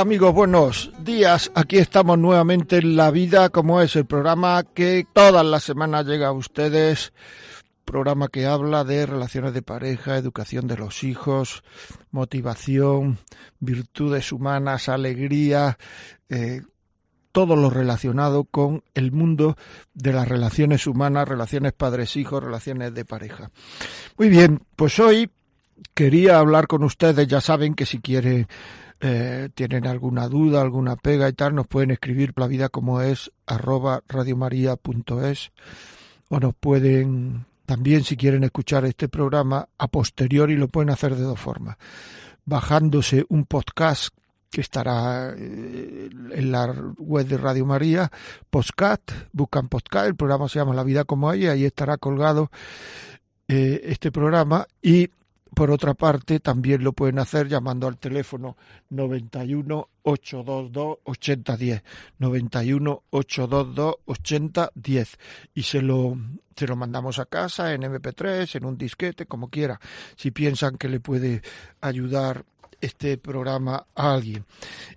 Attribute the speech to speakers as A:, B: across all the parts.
A: Amigos, buenos días. Aquí estamos nuevamente en La Vida como es el programa que todas las semanas llega a ustedes. Programa que habla de relaciones de pareja, educación de los hijos, motivación, virtudes humanas, alegría, eh, todo lo relacionado con el mundo de las relaciones humanas, relaciones padres-hijos, relaciones de pareja. Muy bien, pues hoy quería hablar con ustedes, ya saben que si quieren eh, tienen alguna duda, alguna pega y tal, nos pueden escribir la vida como es arroba radiomaria.es o nos pueden también si quieren escuchar este programa a posteriori lo pueden hacer de dos formas. Bajándose un podcast que estará eh, en la web de Radio María, podcast, buscan podcast, el programa se llama La vida como hay, ahí estará colgado eh, este programa y por otra parte, también lo pueden hacer llamando al teléfono 91 822 8010, 91 822 8010 y se lo se lo mandamos a casa en MP3, en un disquete, como quiera, si piensan que le puede ayudar este programa a alguien.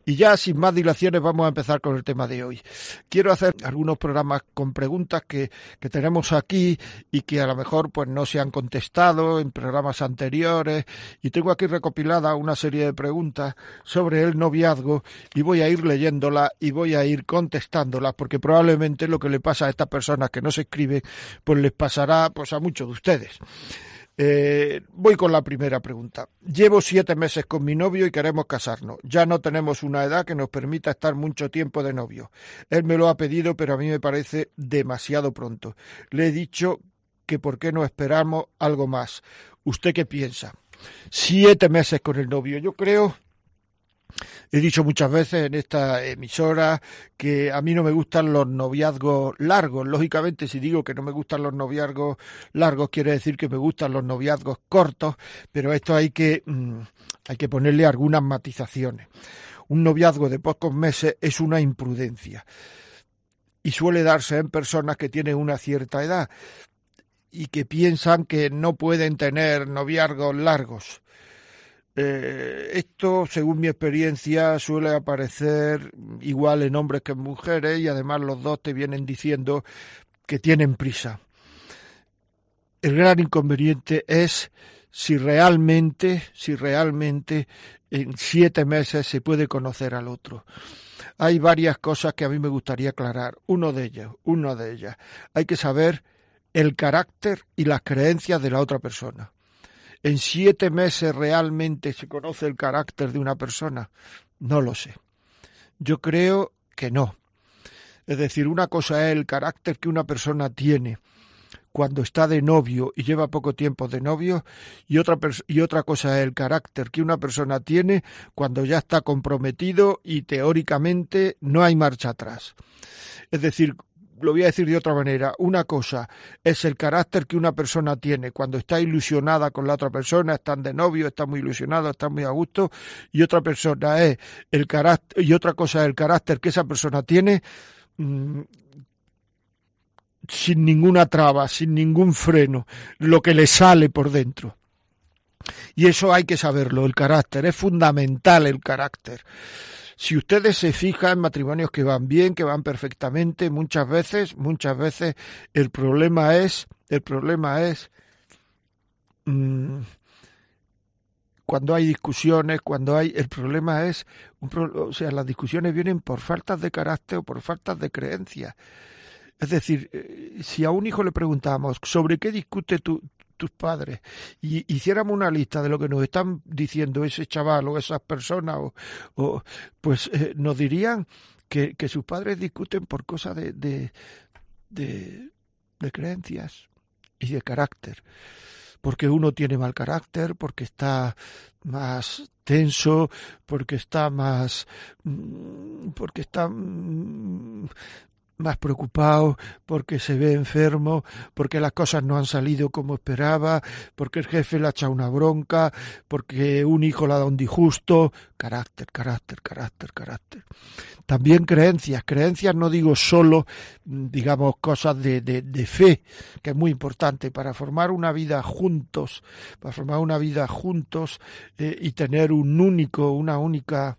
A: Y ya sin más dilaciones vamos a empezar con el tema de hoy. Quiero hacer algunos programas con preguntas que, que tenemos aquí y que a lo mejor pues no se han contestado en programas anteriores y tengo aquí recopilada una serie de preguntas sobre el noviazgo y voy a ir leyéndolas y voy a ir contestándolas porque probablemente lo que le pasa a estas personas que no se escriben pues les pasará pues a muchos de ustedes. Eh, voy con la primera pregunta. Llevo siete meses con mi novio y queremos casarnos. Ya no tenemos una edad que nos permita estar mucho tiempo de novio. Él me lo ha pedido, pero a mí me parece demasiado pronto. Le he dicho que por qué no esperamos algo más. ¿Usted qué piensa? Siete meses con el novio. Yo creo He dicho muchas veces en esta emisora que a mí no me gustan los noviazgos largos. Lógicamente, si digo que no me gustan los noviazgos largos, quiere decir que me gustan los noviazgos cortos, pero esto hay que, mm, hay que ponerle algunas matizaciones. Un noviazgo de pocos meses es una imprudencia y suele darse en personas que tienen una cierta edad y que piensan que no pueden tener noviazgos largos eh, esto, según mi experiencia, suele aparecer igual en hombres que en mujeres y además los dos te vienen diciendo que tienen prisa. El gran inconveniente es si realmente, si realmente en siete meses se puede conocer al otro. Hay varias cosas que a mí me gustaría aclarar. Uno de ellas, una de ellas, hay que saber el carácter y las creencias de la otra persona. ¿En siete meses realmente se conoce el carácter de una persona? No lo sé. Yo creo que no. Es decir, una cosa es el carácter que una persona tiene cuando está de novio y lleva poco tiempo de novio y otra, y otra cosa es el carácter que una persona tiene cuando ya está comprometido y teóricamente no hay marcha atrás. Es decir, lo voy a decir de otra manera, una cosa es el carácter que una persona tiene cuando está ilusionada con la otra persona, están de novio, están muy ilusionados, están muy a gusto, y otra persona es el carácter, y otra cosa es el carácter que esa persona tiene mm, sin ninguna traba, sin ningún freno, lo que le sale por dentro. Y eso hay que saberlo, el carácter, es fundamental el carácter. Si ustedes se fijan en matrimonios que van bien, que van perfectamente, muchas veces, muchas veces el problema es, el problema es mm, cuando hay discusiones, cuando hay, el problema es, o sea, las discusiones vienen por faltas de carácter o por faltas de creencia. Es decir, eh, si a un hijo le preguntamos sobre qué discute tu, tus padres y hiciéramos una lista de lo que nos están diciendo ese chaval o esas personas, o, pues eh, nos dirían que, que, sus padres discuten por cosas de, de, de, creencias y de carácter. porque uno tiene mal carácter, porque está más tenso, porque está más, mm, porque está mm, más preocupado porque se ve enfermo, porque las cosas no han salido como esperaba, porque el jefe le ha echado una bronca, porque un hijo le ha dado un disgusto. Carácter, carácter, carácter, carácter. También creencias. Creencias no digo solo, digamos, cosas de, de, fe, que es muy importante para formar una vida juntos, para formar una vida juntos eh, y tener un único, una única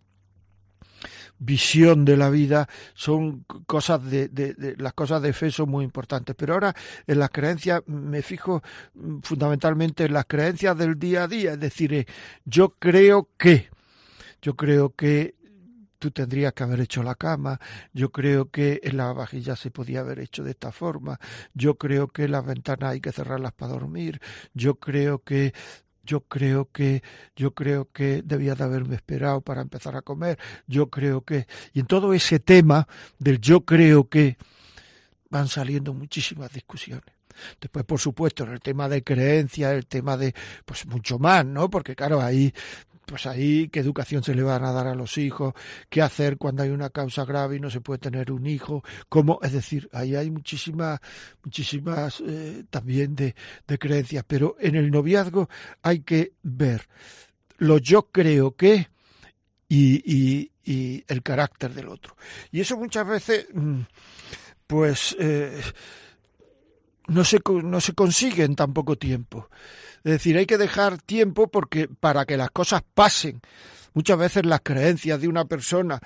A: visión de la vida son cosas de, las cosas de fe son muy importantes. Pero ahora en las creencias me fijo mm, fundamentalmente en las creencias del día a día. Es decir eh, yo creo que yo creo que tú tendrías que haber hecho la cama, yo creo que la vajilla se podía haber hecho de esta forma, yo creo que las ventanas hay que cerrarlas para dormir, yo creo que yo creo que, yo creo que debía de haberme esperado para empezar a comer, yo creo que, y en todo ese tema del yo creo que van saliendo muchísimas discusiones. Después, por supuesto, en el tema de creencia, el tema de, pues mucho más, ¿no? Porque claro, ahí pues ahí qué educación se le van a dar a los hijos, qué hacer cuando hay una causa grave y no se puede tener un hijo, cómo, es decir, ahí hay muchísimas, muchísimas eh, también de, de creencias, pero en el noviazgo hay que ver lo yo creo que y, y, y el carácter del otro. Y eso muchas veces, mm, pues, eh, no se, no se consigue en tan poco tiempo. Es decir, hay que dejar tiempo porque para que las cosas pasen. Muchas veces las creencias de una persona,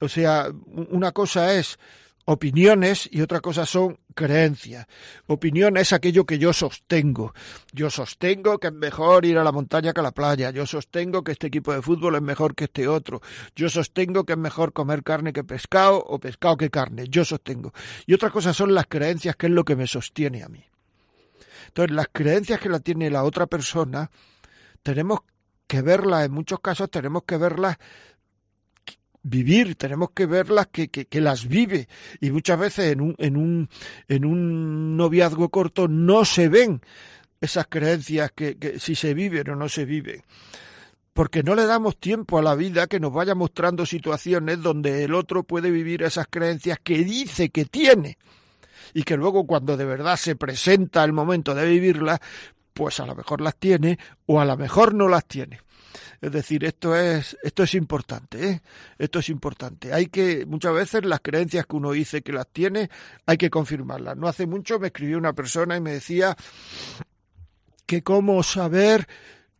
A: o sea, una cosa es opiniones y otra cosa son creencias. Opinión es aquello que yo sostengo. Yo sostengo que es mejor ir a la montaña que a la playa. Yo sostengo que este equipo de fútbol es mejor que este otro. Yo sostengo que es mejor comer carne que pescado o pescado que carne. Yo sostengo. Y otra cosa son las creencias, que es lo que me sostiene a mí. Entonces, las creencias que la tiene la otra persona, tenemos que verlas, en muchos casos tenemos que verlas vivir, tenemos que verlas que, que, las vive. Y muchas veces en un, en, un, en un noviazgo corto no se ven esas creencias que, que si se viven o no se viven porque no le damos tiempo a la vida que nos vaya mostrando situaciones donde el otro puede vivir esas creencias que dice que tiene y que luego cuando de verdad se presenta el momento de vivirlas, pues a lo mejor las tiene o a lo mejor no las tiene. Es decir, esto es, esto es importante, ¿eh? Esto es importante. Hay que, muchas veces las creencias que uno dice que las tiene, hay que confirmarlas. No hace mucho me escribió una persona y me decía que cómo saber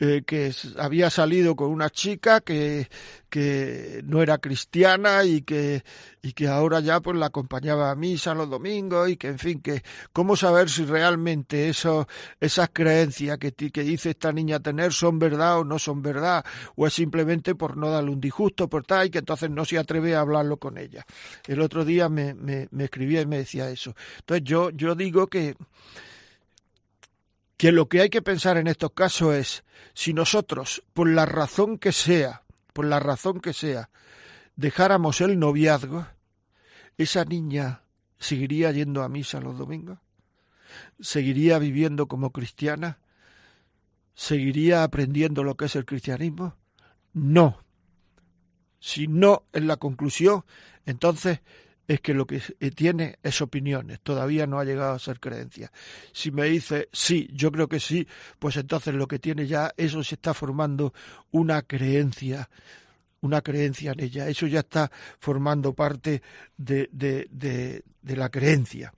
A: eh, que había salido con una chica que, que no era cristiana y que, y que ahora ya pues la acompañaba a misa los domingos y que en fin, que cómo saber si realmente eso, esas creencias que, que dice esta niña tener son verdad o no son verdad, o es simplemente por no darle un disgusto, por tal, y que entonces no se atreve a hablarlo con ella. El otro día me, me, me escribía y me decía eso. Entonces yo, yo digo que que lo que hay que pensar en estos casos es si nosotros, por la razón que sea, por la razón que sea, dejáramos el noviazgo, esa niña seguiría yendo a misa los domingos, seguiría viviendo como cristiana, seguiría aprendiendo lo que es el cristianismo. No. Si no es la conclusión, entonces es que lo que eh, tiene es opiniones, todavía no ha llegado a ser creencia. Si me dice sí, yo creo que sí, pues entonces lo que tiene ya, eso se está formando una creencia, una creencia en ella, eso ya está formando parte de, de, de, de la creencia.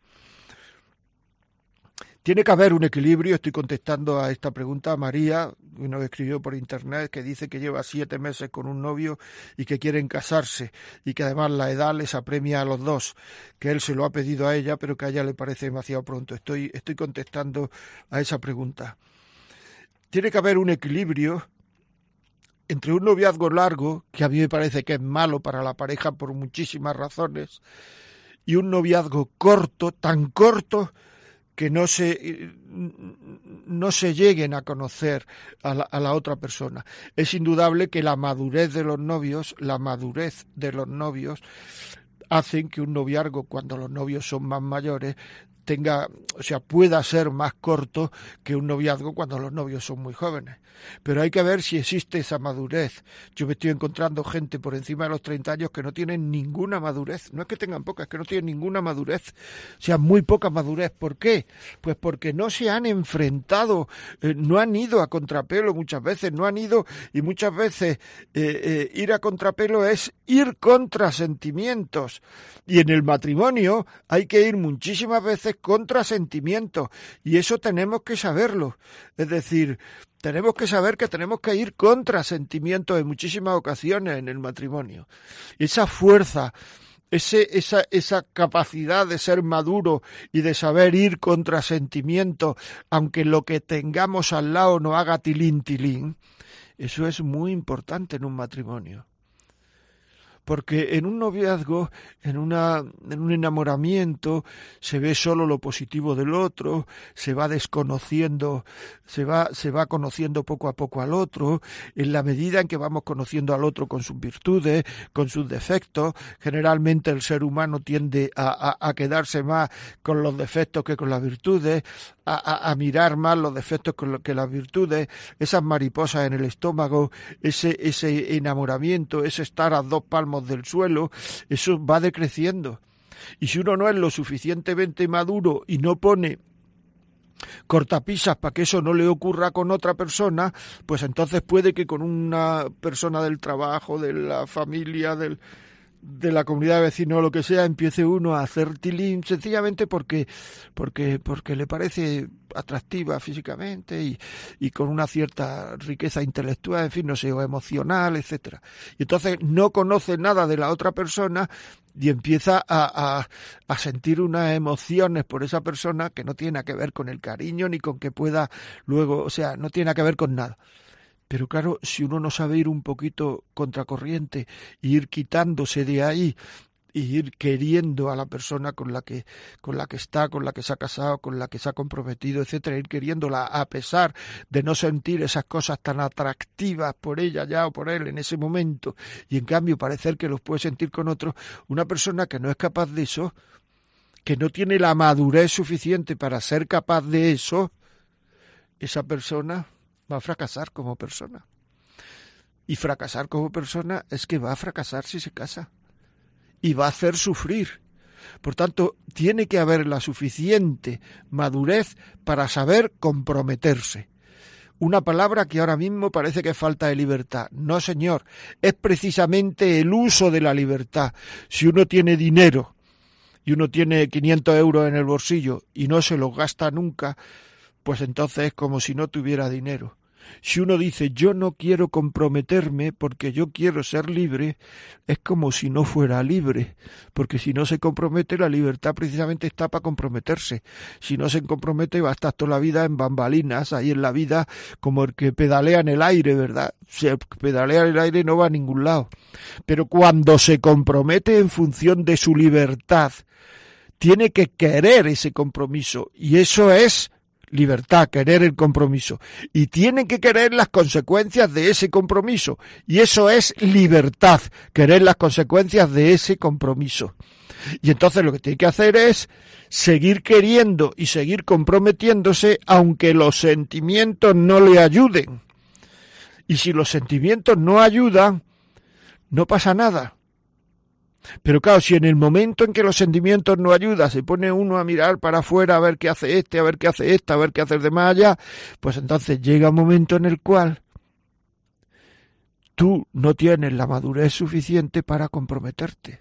A: Tiene que haber un equilibrio, estoy contestando a esta pregunta a María, nos escribió por internet, que dice que lleva siete meses con un novio y que quieren casarse y que además la edad les apremia a los dos, que él se lo ha pedido a ella, pero que a ella le parece demasiado pronto. Estoy, estoy contestando a esa pregunta. Tiene que haber un equilibrio entre un noviazgo largo, que a mí me parece que es malo para la pareja por muchísimas razones, y un noviazgo corto, tan corto, que no se, no se lleguen a conocer a la, a la, otra persona. Es indudable que la madurez de los novios, la madurez de los novios, hacen que un noviazgo, cuando los novios son más mayores, tenga, o sea, pueda ser más corto que un noviazgo cuando los novios son muy jóvenes. Pero hay que ver si existe esa madurez. Yo me estoy encontrando gente por encima de los 30 años que no tienen ninguna madurez. No es que tengan poca, es que no tienen ninguna madurez. O sea, muy poca madurez. ¿Por qué? Pues porque no se han enfrentado, eh, no han ido a contrapelo muchas veces, no han ido y muchas veces eh, eh, ir a contrapelo es ir contra sentimientos. Y en el matrimonio hay que ir muchísimas veces contra sentimientos. Y eso tenemos que saberlo. Es decir, tenemos que saber que tenemos que ir contra sentimientos en muchísimas ocasiones en el matrimonio. Esa fuerza, ese, esa, esa capacidad de ser maduro y de saber ir contra sentimientos, aunque lo que tengamos al lado no haga tilín tilín, eso es muy importante en un matrimonio porque en un noviazgo, en, una, en un enamoramiento, se ve solo lo positivo del otro, se va desconociendo, se va, se va conociendo poco a poco al otro, en la medida en que vamos conociendo al otro con sus virtudes, con sus defectos, generalmente el ser humano tiende a, a, quedarse más con los defectos que con las virtudes, a, a mirar más los defectos que las virtudes, esas mariposas en el estómago, ese, ese enamoramiento, ese estar a dos palmos del suelo, eso va decreciendo. Y si uno no es lo suficientemente maduro y no pone cortapisas para que eso no le ocurra con otra persona, pues entonces puede que con una persona del trabajo, de la familia, del, de la comunidad de vecinos o lo que sea, empiece uno a hacer tilín sencillamente porque, porque, porque le parece atractiva físicamente y, y, con una cierta riqueza intelectual, en fin, no sé, o emocional, etcétera. Y entonces no conoce nada de la otra persona y empieza a, a, a, sentir unas emociones por esa persona que no tiene que ver con el cariño ni con que pueda luego, o sea, no tiene que ver con nada. Pero claro, si uno no sabe ir un poquito contracorriente ir quitándose de ahí y ir queriendo a la persona con la que con la que está, con la que se ha casado, con la que se ha comprometido, etcétera, ir queriéndola a pesar de no sentir esas cosas tan atractivas por ella ya o por él en ese momento y en cambio parecer que los puede sentir con otros, una persona que no es capaz de eso, que no tiene la madurez suficiente para ser capaz de eso, esa persona va a fracasar como persona. Y fracasar como persona es que va a fracasar si se casa. Y va a hacer sufrir. Por tanto, tiene que haber la suficiente madurez para saber comprometerse. Una palabra que ahora mismo parece que falta de libertad. No, señor, es precisamente el uso de la libertad. Si uno tiene dinero y uno tiene 500 euros en el bolsillo y no se los gasta nunca, pues entonces es como si no tuviera dinero. Si uno dice yo no quiero comprometerme porque yo quiero ser libre, es como si no fuera libre, porque si no se compromete la libertad precisamente está para comprometerse. Si no se compromete va a estar toda la vida en bambalinas, ahí en la vida como el que pedalea en el aire, ¿verdad? Si pedalea en el aire no va a ningún lado. Pero cuando se compromete en función de su libertad, tiene que querer ese compromiso y eso es libertad, querer el compromiso. Y tienen que querer las consecuencias de ese compromiso. Y eso es libertad, querer las consecuencias de ese compromiso. Y entonces lo que tiene que hacer es seguir queriendo y seguir comprometiéndose aunque los sentimientos no le ayuden. Y si los sentimientos no ayudan, no pasa nada. Pero claro, si en el momento en que los sentimientos no ayudan, se pone uno a mirar para afuera a ver qué hace este, a ver qué hace esta, a ver qué hace el demás allá, pues entonces llega un momento en el cual tú no tienes la madurez suficiente para comprometerte.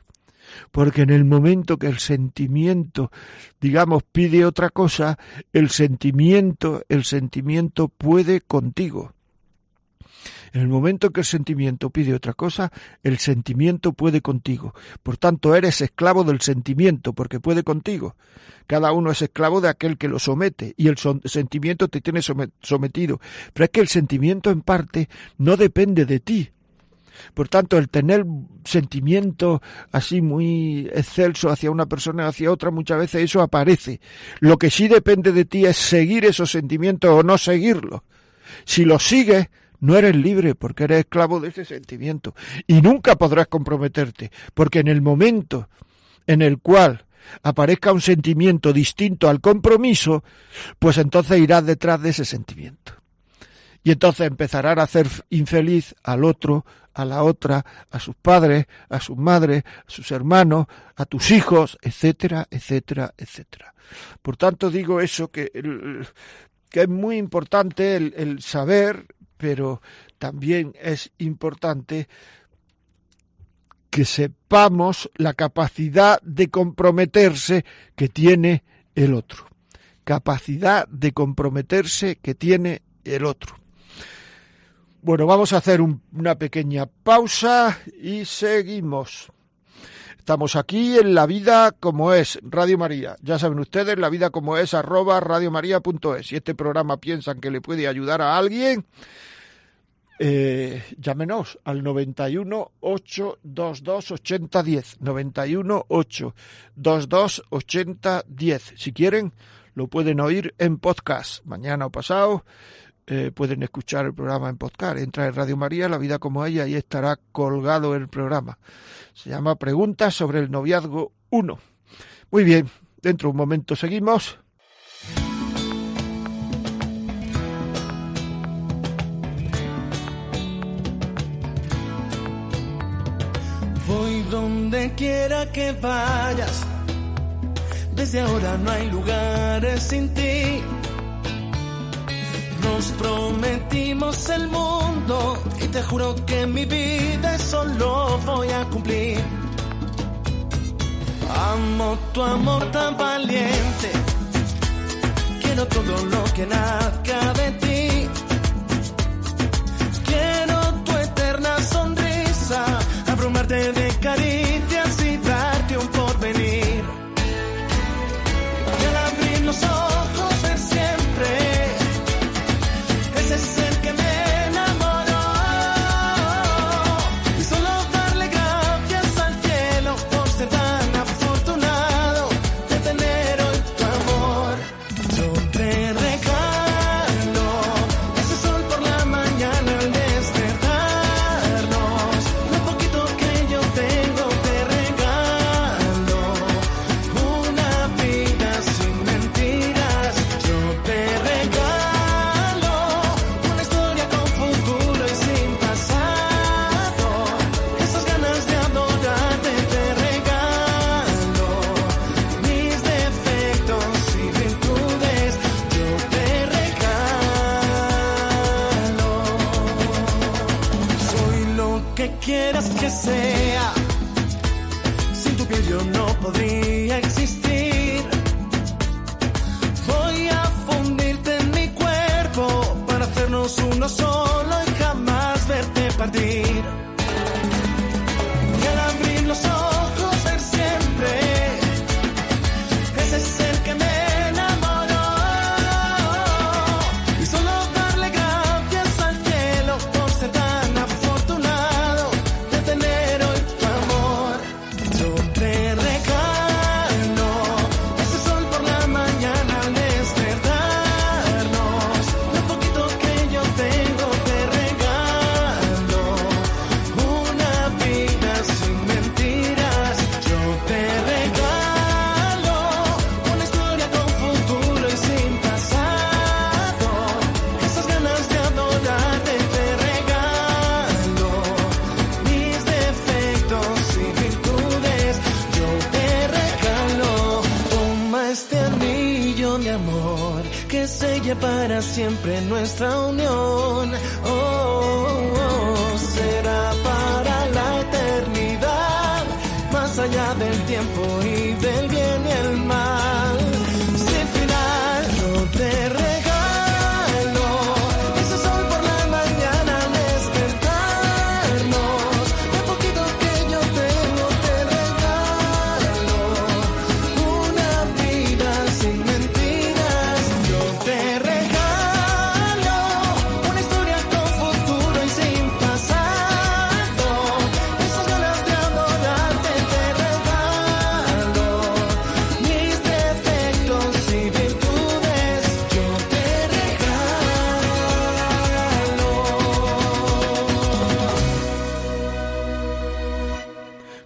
A: Porque en el momento que el sentimiento, digamos, pide otra cosa, el sentimiento, el sentimiento puede contigo. En el momento que el sentimiento pide otra cosa, el sentimiento puede contigo. Por tanto, eres esclavo del sentimiento, porque puede contigo. Cada uno es esclavo de aquel que lo somete, y el sentimiento te tiene sometido. Pero es que el sentimiento en parte no depende de ti, por tanto, el tener sentimiento así muy excelso hacia una persona, hacia otra, muchas veces eso aparece. Lo que sí depende de ti es seguir esos sentimientos o no seguirlos. Si los sigues, no eres libre porque eres esclavo de ese sentimiento y nunca podrás comprometerte porque en el momento en el cual aparezca un sentimiento distinto al compromiso, pues entonces irás detrás de ese sentimiento. Y entonces empezarán a hacer infeliz al otro, a la otra, a sus padres, a sus madres, a sus hermanos, a tus hijos, etcétera, etcétera, etcétera. Por tanto, digo eso que, que es muy importante el saber, pero también es importante que sepamos la capacidad de comprometerse que tiene el otro. Capacidad de comprometerse que tiene el otro. Bueno, vamos a hacer una pequeña pausa y seguimos. Estamos aquí en La Vida como es, Radio María. Ya saben ustedes, La Vida como es, arroba radiomaria.es. Si este programa piensan que le puede ayudar a alguien, eh, llámenos al 91 822 8010. 91 822 8010. Si quieren, lo pueden oír en podcast. Mañana o pasado eh, pueden escuchar el programa en podcast. Entra en Radio María, La Vida como ella, y estará colgado el programa. Se llama Preguntas sobre el noviazgo 1. Muy bien, dentro de un momento seguimos.
B: Quiera que vayas. Desde ahora no hay lugares sin ti. Nos prometimos el mundo y te juro que mi vida eso lo voy a cumplir. Amo tu amor tan valiente. Quiero todo lo que nazca de ti. Quiero tu eterna sonrisa, abrumarte de caricias los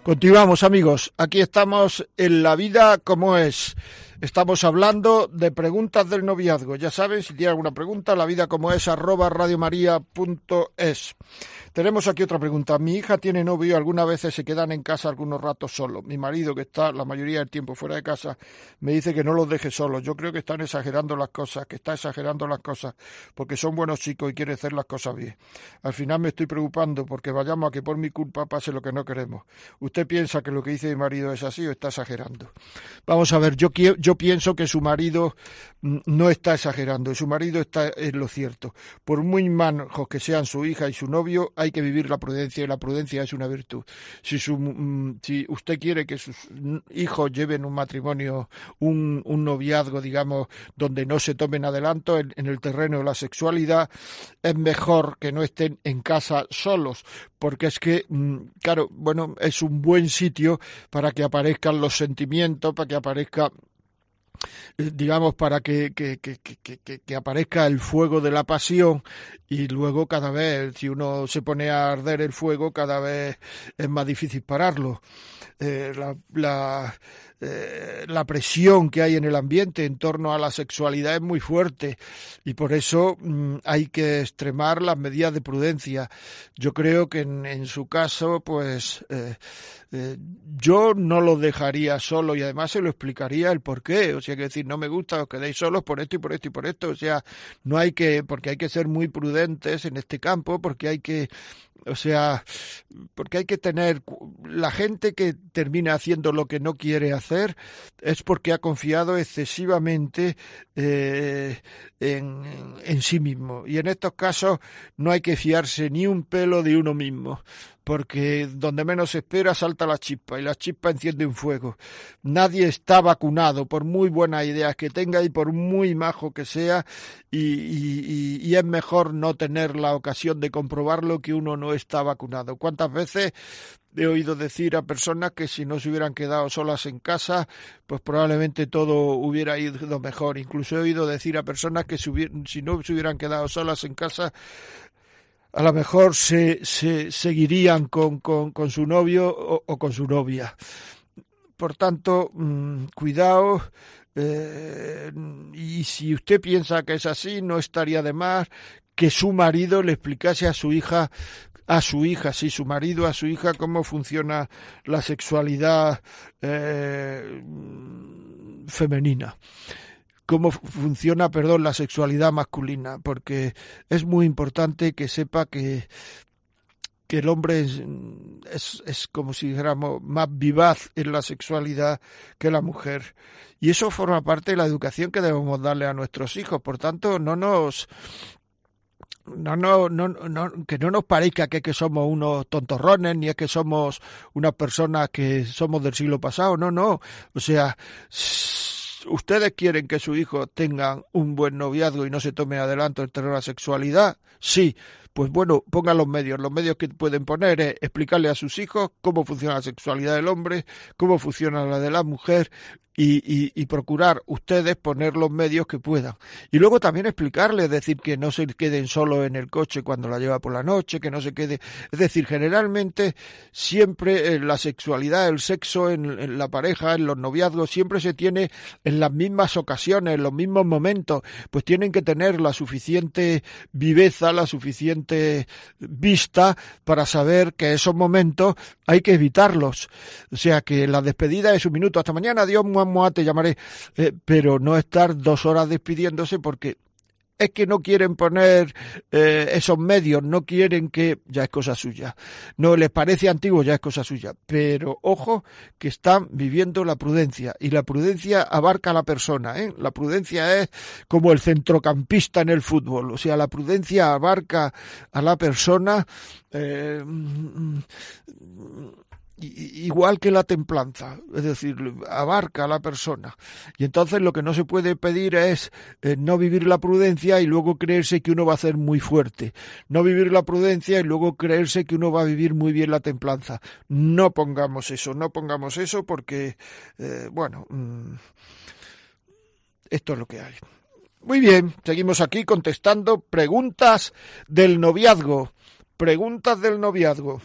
A: Continuamos amigos, aquí estamos en la vida como es. Estamos hablando de preguntas del noviazgo. Ya saben, si tienen alguna pregunta, la vida como es arroba radiomaria.es. Tenemos aquí otra pregunta. Mi hija tiene novio y algunas veces se quedan en casa algunos ratos solos. Mi marido, que está la mayoría del tiempo fuera de casa, me dice que no los deje solos. Yo creo que están exagerando las cosas, que está exagerando las cosas, porque son buenos chicos y quieren hacer las cosas bien. Al final me estoy preocupando porque vayamos a que por mi culpa pase lo que no queremos. ¿Usted piensa que lo que dice mi marido es así o está exagerando? Vamos a ver, yo, yo pienso que su marido mm, no está exagerando, su marido está en lo cierto. Por muy manjos que sean su hija y su novio, hay que vivir la prudencia y la prudencia es una virtud. Si, su, mm, si usted quiere que sus hijos lleven un matrimonio, un, un noviazgo, digamos, donde no se tomen adelanto en, en el terreno de la sexualidad, es mejor que no estén en casa solos, porque es que, mm, claro, bueno, es un buen sitio para que aparezcan los sentimientos, para que aparezca eh, digamos, para que, que, que, que, aparezca el fuego de la pasión y luego cada vez, si uno se pone a arder el fuego, cada vez es más difícil pararlo. Eh, la, eh, la presión que hay en el ambiente en torno a la sexualidad es muy fuerte y por eso mm, hay que extremar las medidas de prudencia. Yo creo que en, su caso, pues eh, yo no lo dejaría solo y además se lo explicaría el por qué. O sea, que decir, no me gusta, os quedéis solos por esto y por esto y por esto. O sea, no hay que, porque hay que ser muy en este campo, porque hay que o sea, porque hay que tener la gente que termina haciendo lo que no quiere hacer es porque ha confiado excesivamente eh, en, en sí mismo. Y en estos casos no hay que fiarse ni un pelo de uno mismo porque donde menos se espera salta la chispa y la chispa enciende un fuego. Nadie está vacunado, por muy buenas ideas que tenga y por muy majo que sea, y, y, es mejor no tener la ocasión de comprobarlo que uno no está vacunado. ¿Cuántas veces he oído decir a personas que si no se hubieran quedado solas en casa, pues probablemente todo hubiera ido mejor. Incluso he oído decir a personas que si no se hubieran quedado solas en casa, a lo mejor se, se seguirían con, con, su novio o, o, con su novia. Por tanto, mmm, cuidado. Eh, y si usted piensa que es así, no estaría de más que su marido le explicase a su hija a su hija, sí, su marido, a su hija, cómo funciona la sexualidad eh, femenina cómo funciona, perdón, la sexualidad masculina, porque es muy importante que sepa que que el hombre es, es, como si dijéramos más vivaz en la sexualidad que la mujer. Y eso forma parte de la educación que debemos darle a nuestros hijos. Por tanto, no nos no, no, no, no, que no nos parezca que, que somos unos tontorrones, ni es que somos unas personas que somos del siglo pasado, no, no. O sea, ¿Ustedes quieren que su hijo tenga un buen noviazgo y no se tome adelante el terror a la sexualidad? Sí, pues bueno, pongan los medios. Los medios que pueden poner es explicarle a sus hijos cómo funciona la sexualidad del hombre, cómo funciona la de la mujer y, y, procurar ustedes poner los medios que puedan. Y luego también explicarles, decir que no se queden solo en el coche cuando la lleva por la noche, que no se quede. Es decir, generalmente siempre en la sexualidad, el sexo en, la pareja, en los noviazgos, siempre se tiene en las mismas ocasiones, en los mismos momentos, pues tienen que tener la suficiente viveza, la suficiente vista para saber que esos momentos hay que evitarlos. O sea que la despedida es un minuto. Hasta mañana, adiós, te llamaré, eh, pero no estar dos horas despidiéndose porque es que no quieren poner eh, esos medios, no quieren que ya es cosa suya. No les parece antiguo, ya es cosa suya. Pero ojo que están viviendo la prudencia y la prudencia abarca a la persona. ¿eh? La prudencia es como el centrocampista en el fútbol, o sea, la prudencia abarca a la persona. Igual que la templanza, es decir, abarca a la persona. Y entonces lo que no se puede pedir es eh, no vivir la prudencia y luego creerse que uno va a ser muy fuerte. No vivir la prudencia y luego creerse que uno va a vivir muy bien la templanza. No pongamos eso, no pongamos eso porque, eh, bueno, mmm, esto es lo que hay. Muy bien, seguimos aquí contestando preguntas del noviazgo. Preguntas del noviazgo.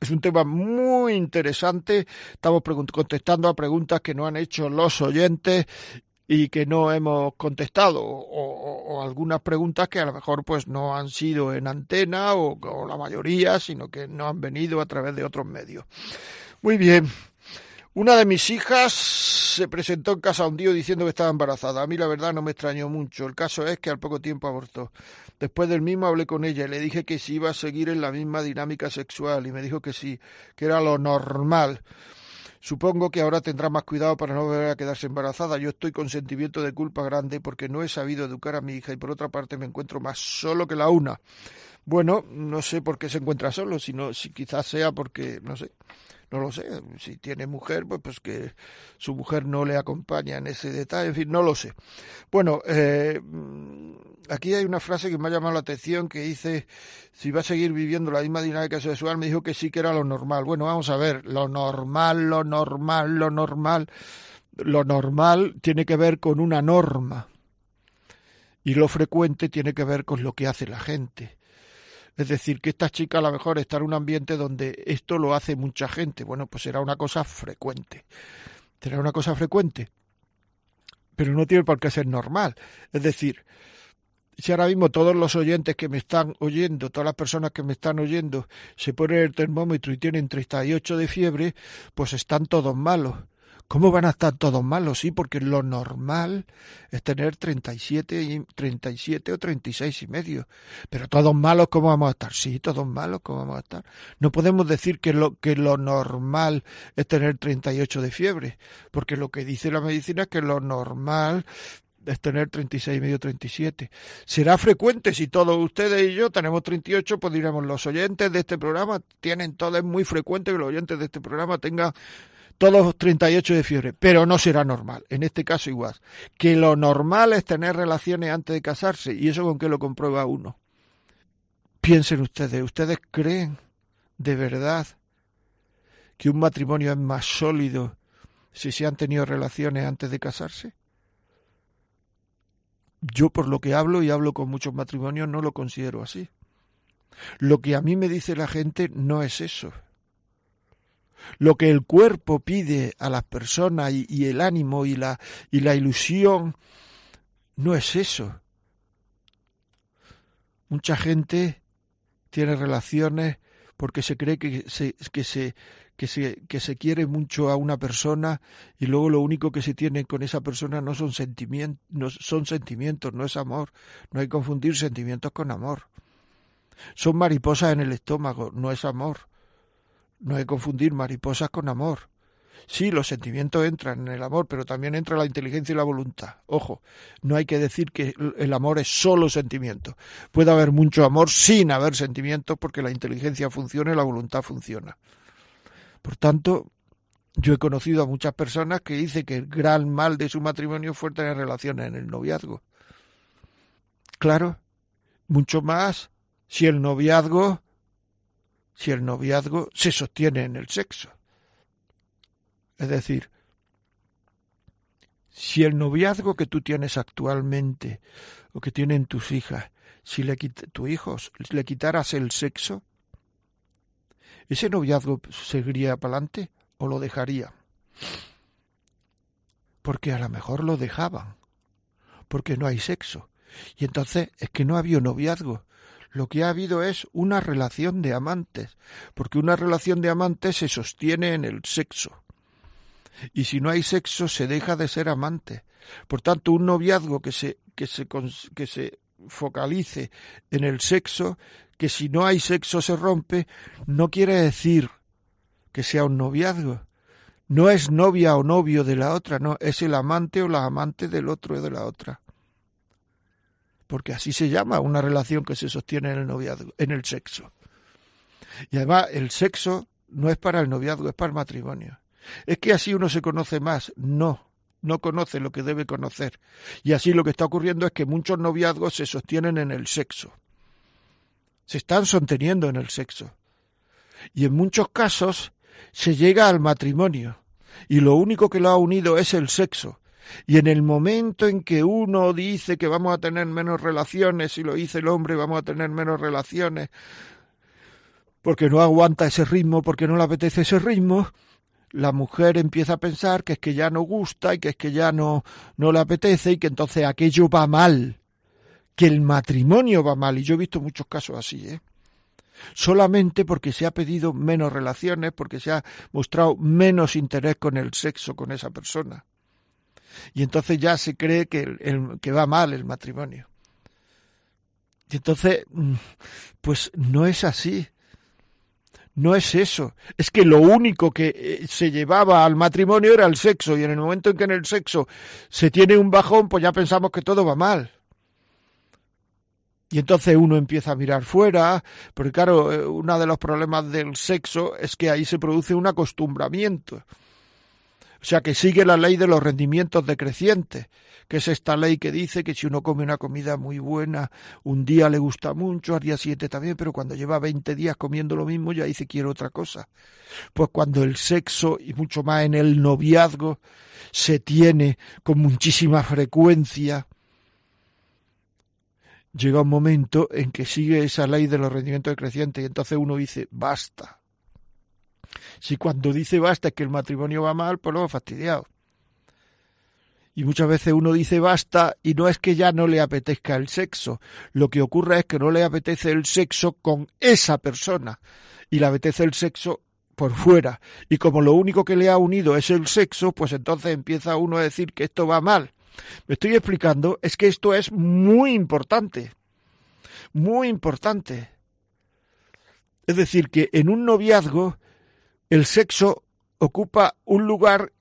A: Es un tema muy interesante. Estamos contestando a preguntas que nos han hecho los oyentes y que no hemos contestado o, algunas preguntas que a lo mejor pues no han sido en antena o, o la mayoría sino que no han venido a través de otros medios. Muy bien, una de mis hijas se presentó en casa un día diciendo que estaba embarazada. A mí la verdad no me extrañó mucho. El caso es que al poco tiempo abortó. Después del mismo hablé con ella y le dije que si iba a seguir en la misma dinámica sexual y me dijo que sí, que era lo normal. Supongo que ahora tendrá más cuidado para no volver a quedarse embarazada. Yo estoy con sentimiento de culpa grande porque no he sabido educar a mi hija y por otra parte me encuentro más solo que la una. Bueno, no sé por qué se encuentra solo, sino si quizás sea porque, no sé, no lo sé, si tiene mujer, pues, pues que su mujer no le acompaña en ese detalle, en fin, no lo sé. Bueno, eh, aquí hay una frase que me ha llamado la atención que dice, si va a seguir viviendo la misma dinámica sexual, me dijo que sí que era lo normal. Bueno, vamos a ver, lo normal, lo normal, lo normal, lo normal tiene que ver con una norma y lo frecuente tiene que ver con lo que hace la gente. Es decir, que esta chica a lo mejor está en un ambiente donde esto lo hace mucha gente. Bueno, pues será una cosa frecuente. Será una cosa frecuente. Pero no tiene por qué ser normal. Es decir, si ahora mismo todos los oyentes que me están oyendo, todas las personas que me están oyendo, se ponen el termómetro y tienen 38 de fiebre, pues están todos malos. ¿Cómo van a estar todos malos? Sí, porque lo normal es tener 37, y, 37 o 36 y medio. Pero todos malos, ¿cómo vamos a estar? Sí, todos malos, ¿cómo vamos a estar? No podemos decir que lo, que lo normal es tener 38 de fiebre, porque lo que dice la medicina es que lo normal es tener 36 y medio, 37. Será frecuente si todos ustedes y yo tenemos 38, pues diremos, los oyentes de este programa tienen todo, es muy frecuente que los oyentes de este programa tengan todos 38 de fiebre, pero no será normal. En este caso igual. Que lo normal es tener relaciones antes de casarse. ¿Y eso con qué lo comprueba uno? Piensen ustedes, ¿ustedes creen de verdad que un matrimonio es más sólido si se han tenido relaciones antes de casarse? Yo por lo que hablo y hablo con muchos matrimonios no lo considero así. Lo que a mí me dice la gente no es eso lo que el cuerpo pide a las personas y, el ánimo y la, y la ilusión, no es eso. Mucha gente tiene relaciones porque se cree que se, que se, que se, que se quiere mucho a una persona y luego lo único que se tiene con esa persona no son sentimientos, no son sentimientos, no es amor. No hay que confundir sentimientos con amor. Son mariposas en el estómago, no es amor. No hay que confundir mariposas con amor. Sí, los sentimientos entran en el amor, pero también entra la inteligencia y la voluntad. Ojo, no hay que decir que el amor es solo sentimiento. Puede haber mucho amor sin haber sentimientos porque la inteligencia funciona y la voluntad funciona. Por tanto, yo he conocido a muchas personas que dicen que el gran mal de su matrimonio fue tener relaciones en el noviazgo. Claro, mucho más si el noviazgo si el noviazgo se sostiene en el sexo. Es decir, si el noviazgo que tú tienes actualmente o que tienen tus hijas, si le tu hijos le quitaras el sexo, ese noviazgo seguiría para adelante o lo dejaría. Porque a lo mejor lo dejaban, porque no hay sexo. Y entonces es que no había noviazgo, lo que ha habido es una relación de amantes, porque una relación de amantes se sostiene en el sexo. Y si no hay sexo, se deja de ser amante. Por tanto, un noviazgo que se, que se, que se focalice en el sexo, que si no hay sexo se rompe, no quiere decir que sea un noviazgo. No es novia o novio de la otra, no, es el amante o la amante del otro o de la otra porque así se llama una relación que se sostiene en el noviazgo, en el sexo. Y además el sexo no es para el noviazgo, es para el matrimonio. Es que así uno se conoce más. No, no conoce lo que debe conocer. Y así lo que está ocurriendo es que muchos noviazgos se sostienen en el sexo. Se están sosteniendo en el sexo. Y en muchos casos se llega al matrimonio. Y lo único que lo ha unido es el sexo. Y en el momento en que uno dice que vamos a tener menos relaciones, si lo dice el hombre, vamos a tener menos relaciones, porque no aguanta ese ritmo, porque no le apetece ese ritmo, la mujer empieza a pensar que es que ya no gusta y que es que ya no, no le apetece y que entonces aquello va mal, que el matrimonio va mal. Y yo he visto muchos casos así, ¿eh? Solamente porque se ha pedido menos relaciones, porque se ha mostrado menos interés con el sexo con esa persona. Y entonces ya se cree que, el, que va mal el matrimonio. Y entonces, mm, pues no es así. No es eso. Es que lo único que eh, se llevaba al matrimonio era el sexo. Y en el momento en que en el sexo se tiene un bajón, pues ya pensamos que todo va mal. Y entonces uno empieza a mirar fuera, porque claro, eh, uno de los problemas del sexo es que ahí se produce un acostumbramiento. O sea, que sigue la ley de los rendimientos decrecientes, que es esta ley que dice que si uno come una comida muy buena, un día le gusta mucho, al día siguiente también, pero cuando lleva 20 días comiendo lo mismo ya dice quiero otra cosa. Pues cuando el sexo, y mucho más en el noviazgo, se tiene con muchísima frecuencia, llega un momento en que sigue esa ley de los rendimientos decrecientes y entonces uno dice basta si cuando dice basta que el matrimonio va mal, pues lo fastidiado. Y muchas veces uno dice basta y no es que ya no le apetezca el sexo. Lo que ocurre es que no le apetece el sexo con esa persona y le apetece el sexo por fuera. Y como lo único que le ha unido es el sexo, pues entonces empieza uno a decir que esto va mal. Me estoy explicando, es que esto es muy importante. Muy importante. Es decir, que en un noviazgo el sexo ocupa un lugar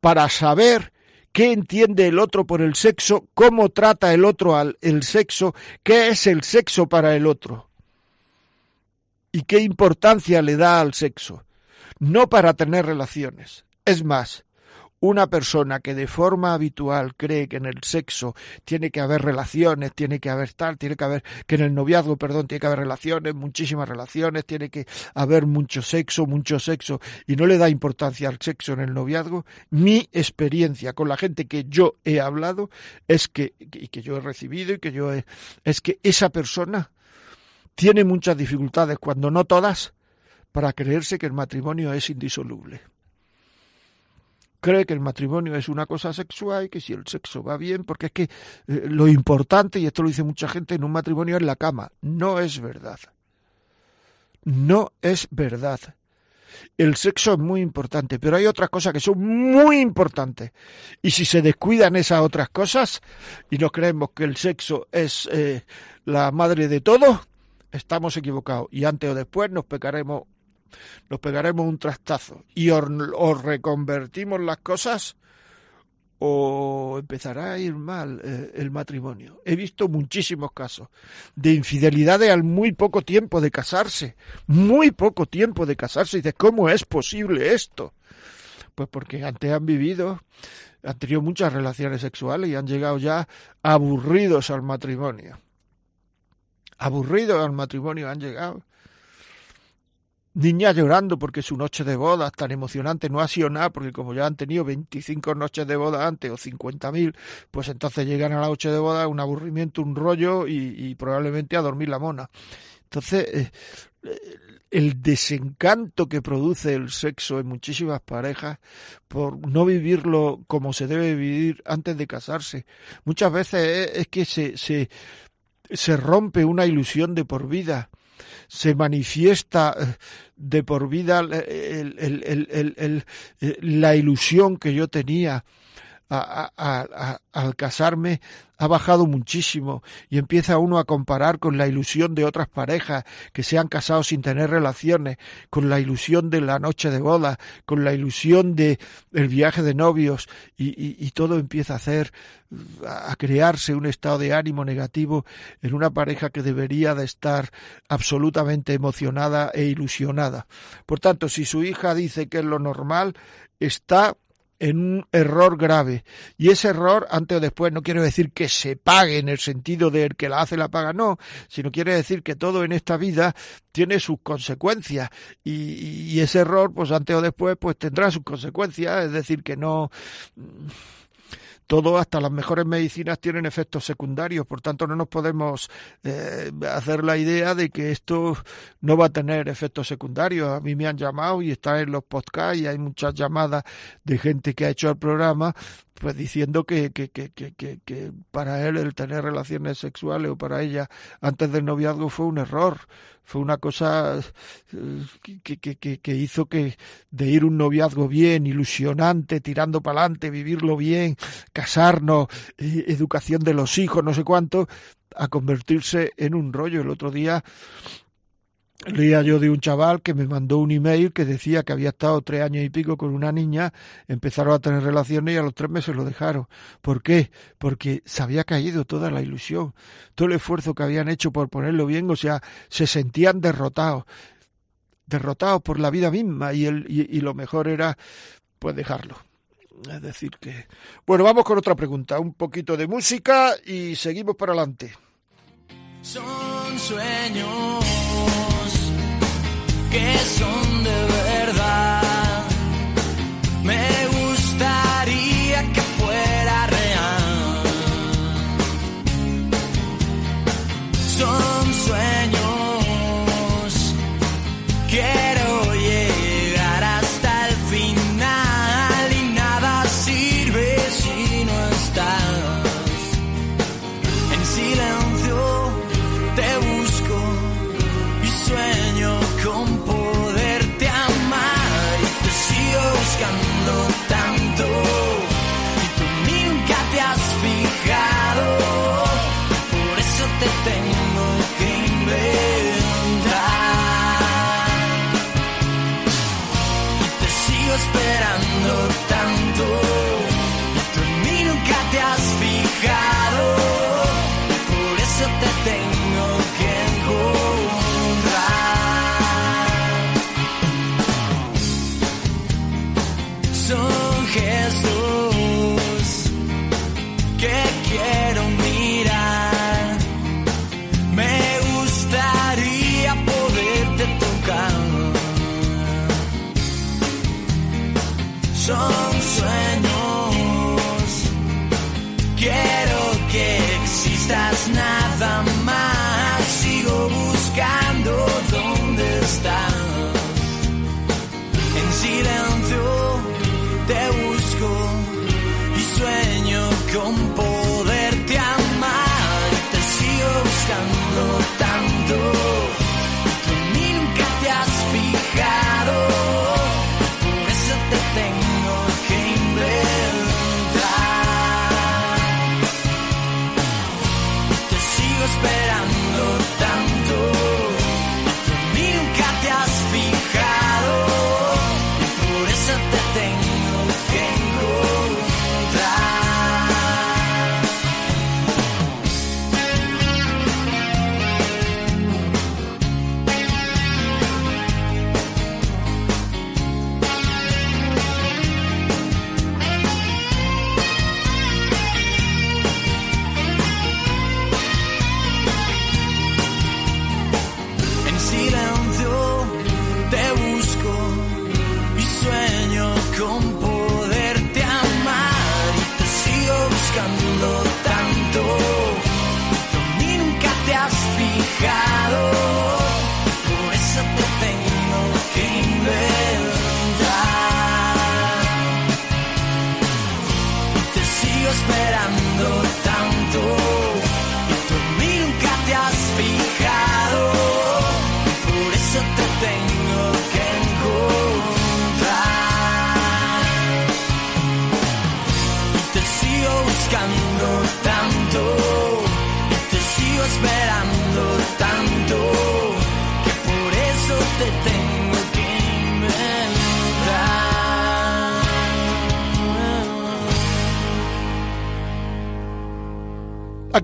A: para saber qué entiende el otro por el sexo, cómo trata el otro al el sexo, qué es el sexo para el otro y qué importancia le da al sexo, no para tener relaciones. Es más, una persona que de forma habitual cree que en el sexo tiene que haber relaciones, tiene que haber tal, tiene que haber, que en el noviazgo, perdón, tiene que haber relaciones, muchísimas relaciones, tiene que haber mucho sexo, mucho sexo, y no le da importancia al sexo en el noviazgo, mi experiencia con la gente que yo he hablado es que, y que yo he recibido y que yo he, es que esa persona tiene muchas dificultades, cuando no todas, para creerse que el matrimonio es indisoluble cree que el matrimonio es una cosa sexual y que si el sexo va bien, porque es que eh, lo importante, y esto lo dice mucha gente, en un matrimonio es la cama. No es verdad. No es verdad. El sexo es muy importante, pero hay otras cosas que son muy importantes. Y si se descuidan esas otras cosas y no creemos que el sexo es eh, la madre de todo, estamos equivocados. Y antes o después nos pecaremos nos pegaremos un trastazo y o, reconvertimos las cosas o empezará a ir mal eh, el matrimonio. He visto muchísimos casos de infidelidades al muy poco tiempo de casarse, muy poco tiempo de casarse. Y dices, ¿cómo es posible esto? Pues porque antes han vivido, han tenido muchas relaciones sexuales y han llegado ya aburridos al matrimonio. Aburridos al matrimonio han llegado niñas llorando porque su noche de boda tan emocionante no ha sido nada, porque como ya han tenido 25 noches de boda antes o 50.000, pues entonces llegan a la noche de boda un aburrimiento, un rollo y, probablemente a dormir la mona. Entonces, eh, el desencanto que produce el sexo en muchísimas parejas por no vivirlo como se debe vivir antes de casarse. Muchas veces es, que se, se rompe una ilusión de por vida se manifiesta eh, de por vida eh, la ilusión que yo tenía al casarme ha bajado muchísimo y empieza uno a comparar con la ilusión de otras parejas que se han casado sin tener relaciones, con la ilusión de la noche de boda, con la ilusión de el viaje de novios y, y todo empieza a hacer a crearse un estado de ánimo negativo en una pareja que debería de estar absolutamente emocionada e ilusionada. Por tanto, si su hija dice que es lo normal, está en un error grave. Y ese error, antes o después, no quiero decir que se pague en el sentido de el que la hace la paga, no, sino quiere decir que todo en esta vida tiene sus consecuencias. Y, y ese error, pues antes o después, pues tendrá sus consecuencias. Es decir, que no todo, hasta las mejores medicinas tienen efectos secundarios, por tanto no nos podemos eh, hacer la idea de que esto no va a tener efectos secundarios. A mí me han llamado y está en los podcasts y hay muchas llamadas de gente que ha hecho el programa pues diciendo que, que, que, que, para él el tener relaciones sexuales o para ella antes del noviazgo fue un error, fue una cosa eh, que hizo que de ir un noviazgo bien, ilusionante, tirando para adelante, vivirlo bien, casarnos, eh, educación de los hijos, no sé cuánto, a convertirse en un rollo. El otro día Leía yo de un chaval que me mandó un email que decía que había estado tres años y pico con una niña, empezaron a tener relaciones y a los tres meses lo dejaron. ¿Por qué? Porque se había caído toda la ilusión, todo el esfuerzo que habían hecho por ponerlo bien, o sea, se sentían derrotados, derrotados por la vida misma y, y lo mejor era pues dejarlo. Es decir que... Bueno, vamos con otra pregunta, un poquito de música y seguimos para adelante.
C: Son sueños que son de verdad.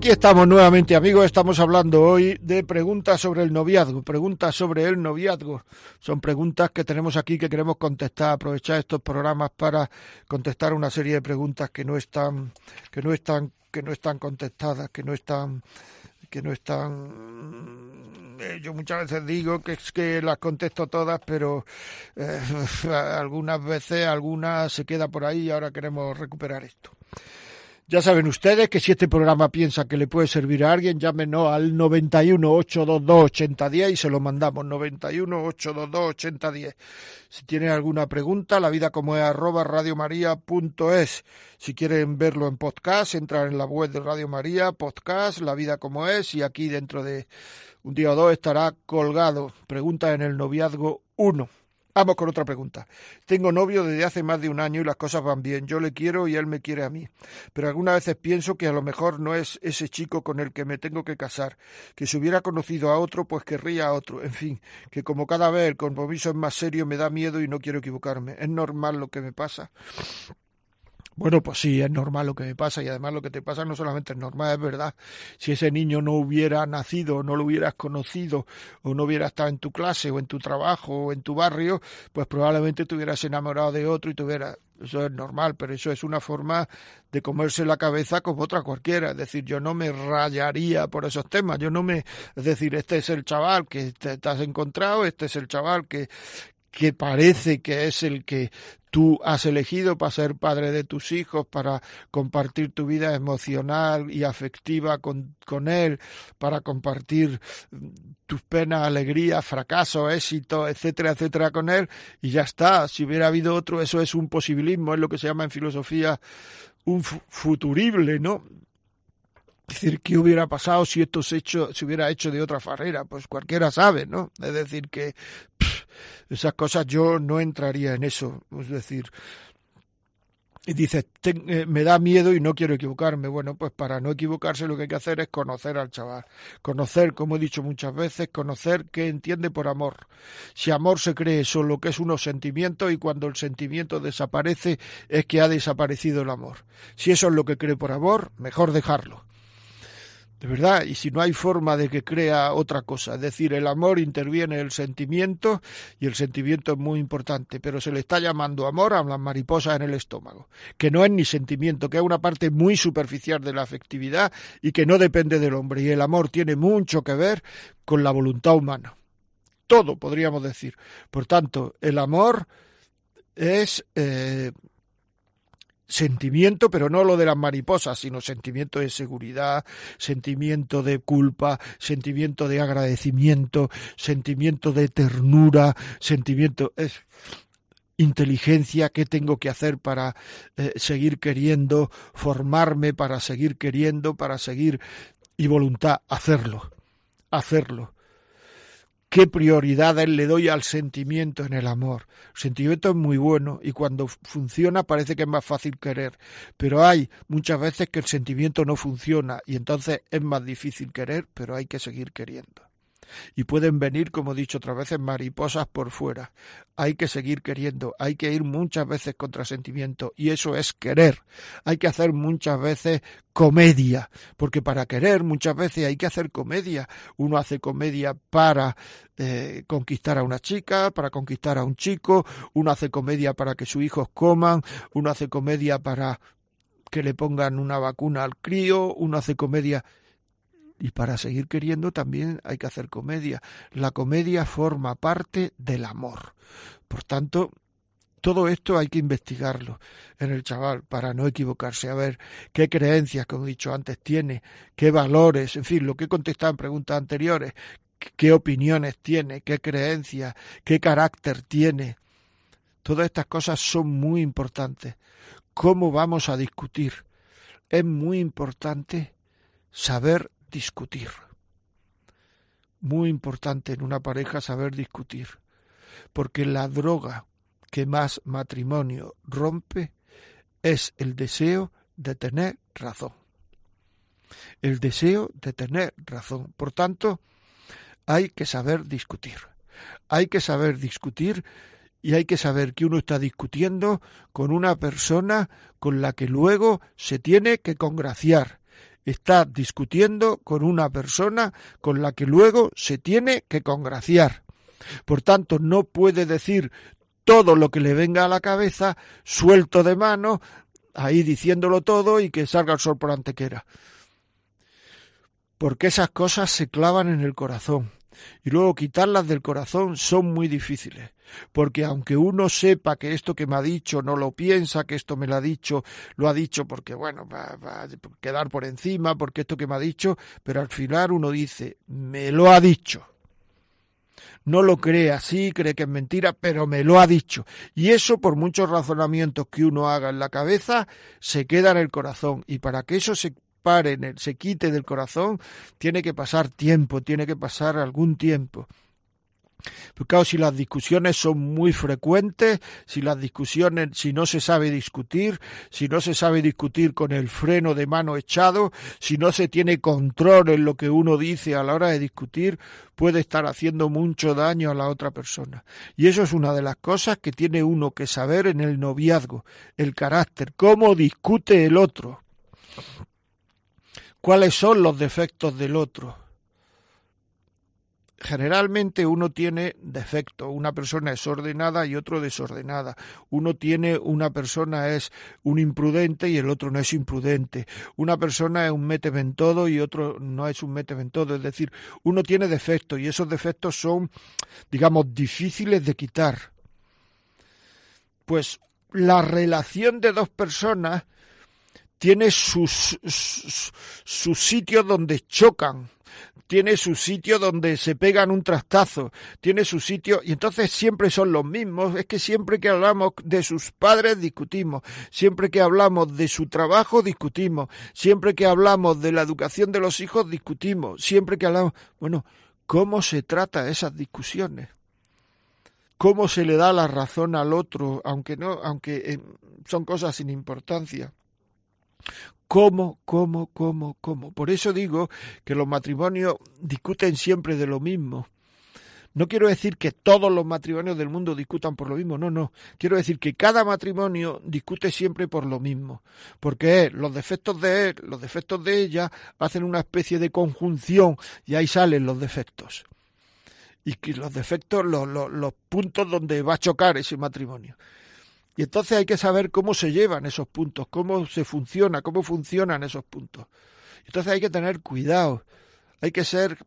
A: Aquí estamos nuevamente, amigos. Estamos hablando hoy de preguntas sobre el noviazgo, preguntas sobre el noviazgo. Son preguntas que tenemos aquí que queremos contestar, aprovechar estos programas para contestar una serie de preguntas que no están, que no están, que no están contestadas, que no están, que no están. eh, Yo muchas veces digo que es que las contesto todas, pero eh, algunas veces alguna se queda por ahí y ahora queremos recuperar esto. Ya saben ustedes que si este programa piensa que le puede servir a alguien, llámenos al 91 822 8010 y se lo mandamos 91 822 8010. Si tienen alguna pregunta, la vida como es arroba radiomaria.es. Si quieren verlo en podcast, entran en la web de Radio María, podcast, la vida como es y aquí dentro de un día o dos estará colgado. Pregunta en el noviazgo 1. Vamos con otra pregunta. Tengo novio desde hace más de un año y las cosas van bien. Yo le quiero y él me quiere a mí. Pero algunas veces pienso que a lo mejor no es ese chico con el que me tengo que casar. Que si hubiera conocido a otro, pues querría a otro. En fin, que como cada vez el compromiso es más serio, me da miedo y no quiero equivocarme. ¿Es normal lo que me pasa? Bueno, pues sí, es normal lo que me pasa y además lo que te pasa no solamente es normal, es verdad. Si ese niño no hubiera nacido, no lo hubieras conocido o no hubiera estado en tu clase o en tu trabajo o en tu barrio, pues probablemente te hubieras enamorado de otro y te hubieras... Eso es normal, pero eso es una forma de comerse la cabeza como otra cualquiera. Es decir, yo no me rayaría por esos temas. Yo no me... Es decir, este es el chaval que te, te has encontrado, este es el chaval que, que parece que es el que tú has elegido para ser padre de tus hijos, para compartir tu vida emocional y afectiva con, con él, para compartir tus penas, alegrías, fracaso, éxito, etcétera, etcétera con él, y ya está. Si hubiera habido otro, eso es un posibilismo, es lo que se llama en filosofía un futurible, ¿no? Es decir, ¿qué hubiera pasado si esto se, se hubiera hecho de otra manera? Pues cualquiera sabe, ¿no? Es decir, que esas cosas yo no entraría en eso. Es decir, y dices, ten, eh, me da miedo y no quiero equivocarme. Bueno, pues para no equivocarse lo que hay que hacer es conocer al chaval. Conocer, como he dicho muchas veces, conocer qué entiende por amor. Si amor se cree solo que es unos sentimientos y cuando el sentimiento desaparece es que ha desaparecido el amor. Si eso es lo que cree por amor, mejor dejarlo. De verdad, y si no hay forma de que crea otra cosa, es decir, el amor interviene el sentimiento y el sentimiento es muy importante, pero se le está llamando amor a las mariposas en el estómago, que no es ni sentimiento, que es una parte muy superficial de la afectividad y que no depende del hombre, y el amor tiene mucho que ver con la voluntad humana. Todo, podríamos decir. Por tanto, el amor es eh, sentimiento, pero no lo de las mariposas, sino sentimiento de seguridad, sentimiento de culpa, sentimiento de agradecimiento, sentimiento de ternura, sentimiento es inteligencia, qué tengo que hacer para eh, seguir queriendo, formarme para seguir queriendo, para seguir y voluntad, hacerlo, hacerlo qué prioridades le doy al sentimiento en el amor. El sentimiento es muy bueno y cuando funciona parece que es más fácil querer, pero hay muchas veces que el sentimiento no funciona y entonces es más difícil querer, pero hay que seguir queriendo y pueden venir, como he dicho otras veces, mariposas por fuera. Hay que seguir queriendo, hay que ir muchas veces contra sentimiento y eso es querer. Hay que hacer muchas veces comedia, porque para querer muchas veces hay que hacer comedia. Uno hace comedia para eh, conquistar a una chica, para conquistar a un chico, uno hace comedia para que sus hijos coman, uno hace comedia para que le pongan una vacuna al crío, uno hace comedia y para seguir queriendo también hay que hacer comedia. La comedia forma parte del amor. Por tanto, todo esto hay que investigarlo en el chaval para no equivocarse, a ver qué creencias, como he dicho antes, tiene, qué valores, en fin, lo que he contestado en preguntas anteriores, qué opiniones tiene, qué creencias, qué carácter tiene. Todas estas cosas son muy importantes. ¿Cómo vamos a discutir? Es muy importante saber discutir. Muy importante en una pareja saber discutir, porque la droga que más matrimonio rompe es el deseo de tener razón. El deseo de tener razón. Por tanto, hay que saber discutir. Hay que saber discutir y hay que saber que uno está discutiendo con una persona con la que luego se tiene que congraciar está discutiendo con una persona con la que luego se tiene que congraciar. Por tanto, no puede decir todo lo que le venga a la cabeza, suelto de mano, ahí diciéndolo todo y que salga el sol por antequera. Porque esas cosas se clavan en el corazón. Y luego quitarlas del corazón son muy difíciles, porque aunque uno sepa que esto que me ha dicho no lo piensa, que esto me lo ha dicho, lo ha dicho porque, bueno, va, va a quedar por encima, porque esto que me ha dicho, pero al final uno dice, me lo ha dicho. No lo cree así, cree que es mentira, pero me lo ha dicho. Y eso, por muchos razonamientos que uno haga en la cabeza, se queda en el corazón. Y para que eso se se quite del corazón, tiene que pasar tiempo, tiene que pasar algún tiempo. Pero claro, si las discusiones son muy frecuentes, si las discusiones, si no se sabe discutir, si no se sabe discutir con el freno de mano echado, si no se tiene control en lo que uno dice a la hora de discutir, puede estar haciendo mucho daño a la otra persona. Y eso es una de las cosas que tiene uno que saber en el noviazgo, el carácter, cómo discute el otro, cuáles son los defectos del otro generalmente uno tiene defectos, una persona es ordenada y otro desordenada, uno tiene una persona es un imprudente y el otro no es imprudente, una persona es un todo y otro no es un todo, es decir, uno tiene defectos y esos defectos son, digamos, difíciles de quitar. Pues la relación de dos personas tiene sus, sus, sitios donde chocan, tiene su sitio donde se pegan un trastazo, tiene su sitio y entonces siempre son los mismos. Es que siempre que hablamos de sus padres discutimos, siempre que hablamos de su trabajo discutimos, siempre que hablamos de la educación de los hijos discutimos, siempre que hablamos, bueno, ¿cómo se trata esas discusiones? ¿Cómo se le da la razón al otro, aunque no, aunque eh, son cosas sin importancia? Cómo, cómo, cómo, cómo. Por eso digo que los matrimonios discuten siempre de lo mismo. No quiero decir que todos los matrimonios del mundo discutan por lo mismo, no, no. Quiero decir que cada matrimonio discute siempre por lo mismo, porque los defectos de él, los defectos de ella, hacen una especie de conjunción y ahí salen los defectos. Y que los defectos, los, los, los puntos donde va a chocar ese matrimonio. Y entonces hay que saber cómo se llevan esos puntos, cómo se funciona, cómo funcionan esos puntos. Entonces hay que tener cuidado, hay que ser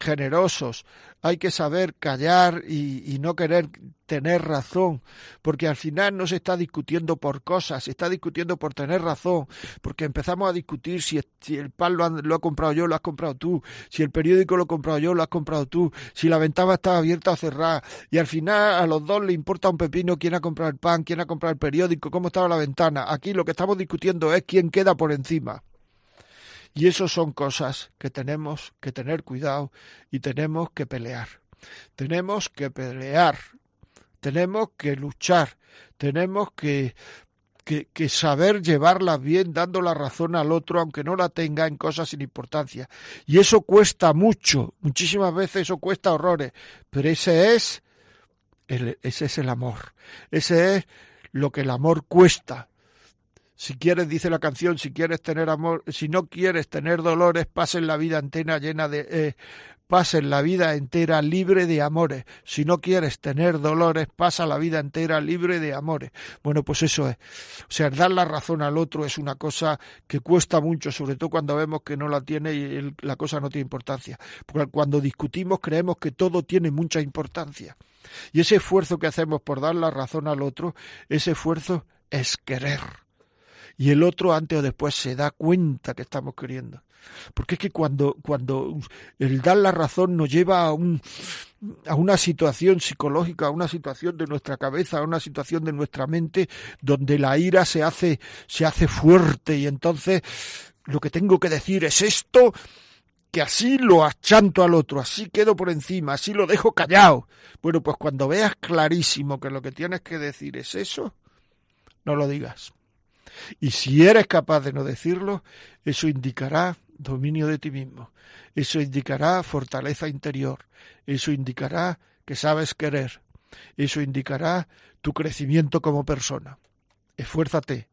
A: generosos, hay que saber callar y, no querer tener razón, porque al final no se está discutiendo por cosas, se está discutiendo por tener razón, porque empezamos a discutir si, el pan lo, lo ha comprado yo, lo has comprado tú, si el periódico lo he comprado yo, lo has comprado tú, si la ventana estaba abierta o cerrada, y al final a los dos le importa un pepino quién ha comprado el pan, quién ha comprado el periódico, cómo estaba la ventana. Aquí lo que estamos discutiendo es quién queda por encima. Y eso son cosas que tenemos que tener cuidado y tenemos que pelear. Tenemos que pelear, tenemos que luchar, tenemos que, que, saber llevarla bien, dando la razón al otro, aunque no la tenga en cosas sin importancia. Y eso cuesta mucho, muchísimas veces eso cuesta horrores, pero ese es el, ese es el amor, ese es lo que el amor cuesta. Si quieres, dice la canción, si quieres tener amor, si no quieres tener dolores, pasen la vida entera llena de, eh, pasen la vida entera libre de amores. Si no quieres tener dolores, pasa la vida entera libre de amores. Bueno, pues eso es. O sea, dar la razón al otro es una cosa que cuesta mucho, sobre todo cuando vemos que no la tiene y la cosa no tiene importancia. Porque cuando discutimos creemos que todo tiene mucha importancia. Y ese esfuerzo que hacemos por dar la razón al otro, ese esfuerzo es querer y el otro antes o después se da cuenta que estamos queriendo. Porque es que cuando, cuando el dar la razón nos lleva a, un, a una situación psicológica, a una situación de nuestra cabeza, a una situación de nuestra mente, donde la ira se hace, se hace fuerte y entonces lo que tengo que decir es esto, que así lo achanto al otro, así quedo por encima, así lo dejo callado. Bueno, pues cuando veas clarísimo que lo que tienes que decir es eso, no lo digas. Y si eres capaz de no decirlo, eso indicará dominio de ti mismo, eso indicará fortaleza interior, eso indicará que sabes querer, eso indicará tu crecimiento como persona. Esfuérzate,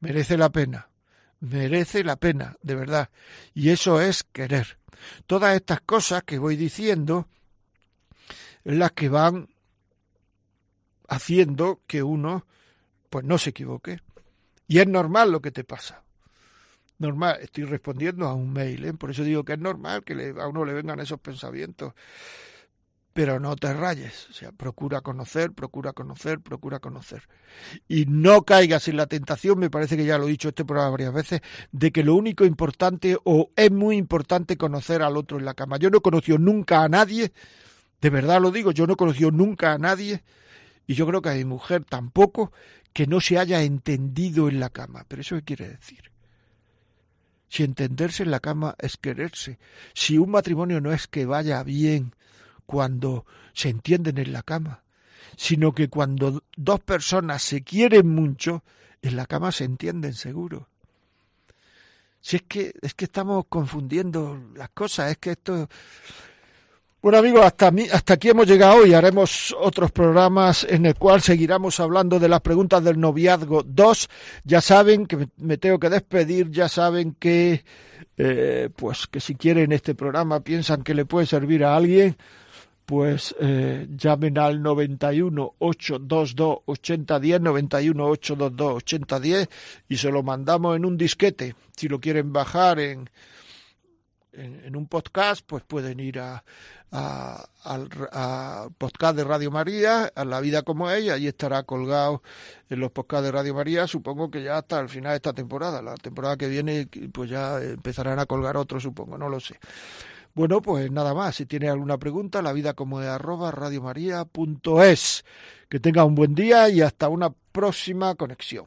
A: merece la pena, merece la pena, de verdad. Y eso es querer. Todas estas cosas que voy diciendo, las que van haciendo que uno pues no se equivoque. Y es normal lo que te pasa. normal, estoy respondiendo a un mail, ¿eh? por eso digo que es normal que a uno le vengan esos pensamientos, pero no te rayes, o sea, procura conocer, procura conocer, procura conocer. Y no caigas en la tentación, me parece que ya lo he dicho este programa varias veces, de que lo único importante o es muy importante conocer al otro en la cama. Yo no he conocido nunca a nadie, de verdad lo digo, yo no he conocido nunca a nadie, y yo creo que mi mujer tampoco, que no se haya entendido en la cama. Pero eso qué quiere decir? Si entenderse en la cama es quererse, si un matrimonio no es que vaya bien cuando se entienden en la cama, sino que cuando dos personas se quieren mucho, en la cama se entienden seguro. Si es que es que estamos confundiendo las cosas, es que esto bueno amigos, hasta, hasta aquí hemos llegado y haremos otros programas en el cual seguiremos hablando de las preguntas del noviazgo 2. Ya saben que me tengo que despedir, ya saben que eh, pues que si quieren este programa piensan que le puede servir a alguien, pues eh, llamen al 91 822 8010 91 822 8010 y se lo mandamos en un disquete. Si lo quieren bajar en en, un podcast, pues pueden ir a, al podcast de Radio María, a La Vida como ella, y estará colgado en los podcasts de Radio María, supongo que ya hasta el final de esta temporada. La temporada que viene, pues ya empezarán a colgar otros, supongo, no lo sé. Bueno, pues nada más. Si tiene alguna pregunta, la vida como es arroba radiomaria.es. Que tenga un buen día y hasta una próxima conexión.